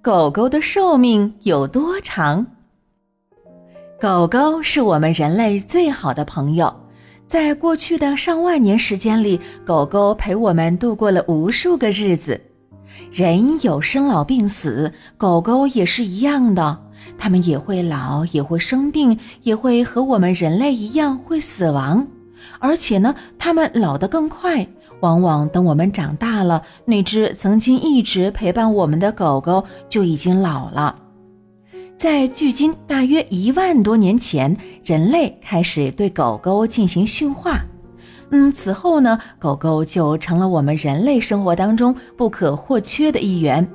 狗狗的寿命有多长？狗狗是我们人类最好的朋友，在过去的上万年时间里，狗狗陪我们度过了无数个日子。人有生老病死，狗狗也是一样的，它们也会老，也会生病，也会和我们人类一样会死亡。而且呢，它们老得更快。往往等我们长大了，那只曾经一直陪伴我们的狗狗就已经老了。在距今大约一万多年前，人类开始对狗狗进行驯化。嗯，此后呢，狗狗就成了我们人类生活当中不可或缺的一员。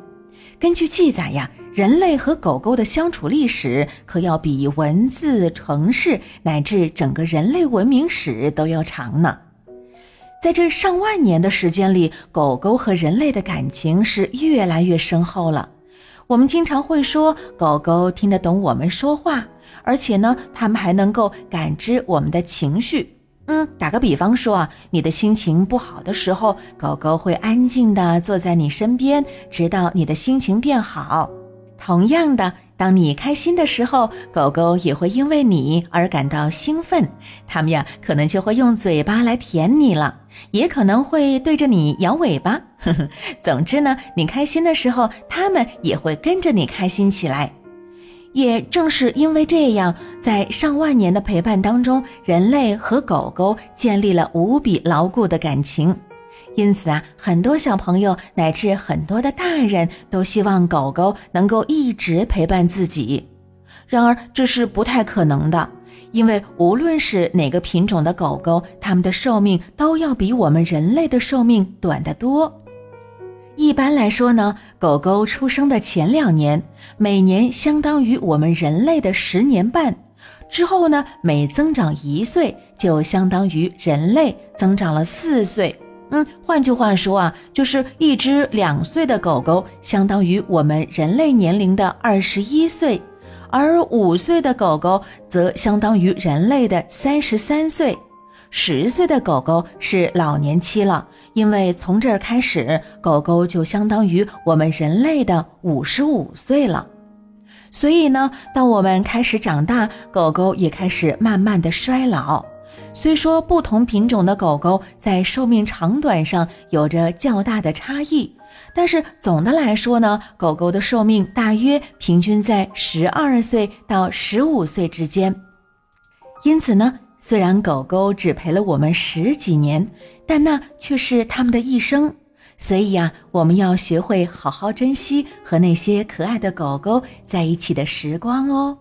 根据记载呀，人类和狗狗的相处历史可要比文字、城市乃至整个人类文明史都要长呢。在这上万年的时间里，狗狗和人类的感情是越来越深厚了。我们经常会说，狗狗听得懂我们说话，而且呢，它们还能够感知我们的情绪。嗯，打个比方说啊，你的心情不好的时候，狗狗会安静地坐在你身边，直到你的心情变好。同样的。当你开心的时候，狗狗也会因为你而感到兴奋，它们呀可能就会用嘴巴来舔你了，也可能会对着你摇尾巴。呵呵，总之呢，你开心的时候，它们也会跟着你开心起来。也正是因为这样，在上万年的陪伴当中，人类和狗狗建立了无比牢固的感情。因此啊，很多小朋友乃至很多的大人都希望狗狗能够一直陪伴自己。然而，这是不太可能的，因为无论是哪个品种的狗狗，它们的寿命都要比我们人类的寿命短得多。一般来说呢，狗狗出生的前两年，每年相当于我们人类的十年半；之后呢，每增长一岁，就相当于人类增长了四岁。嗯，换句话说啊，就是一只两岁的狗狗相当于我们人类年龄的二十一岁，而五岁的狗狗则相当于人类的三十三岁，十岁的狗狗是老年期了，因为从这儿开始，狗狗就相当于我们人类的五十五岁了。所以呢，当我们开始长大，狗狗也开始慢慢的衰老。虽说不同品种的狗狗在寿命长短上有着较大的差异，但是总的来说呢，狗狗的寿命大约平均在十二岁到十五岁之间。因此呢，虽然狗狗只陪了我们十几年，但那却是它们的一生。所以呀，我们要学会好好珍惜和那些可爱的狗狗在一起的时光哦。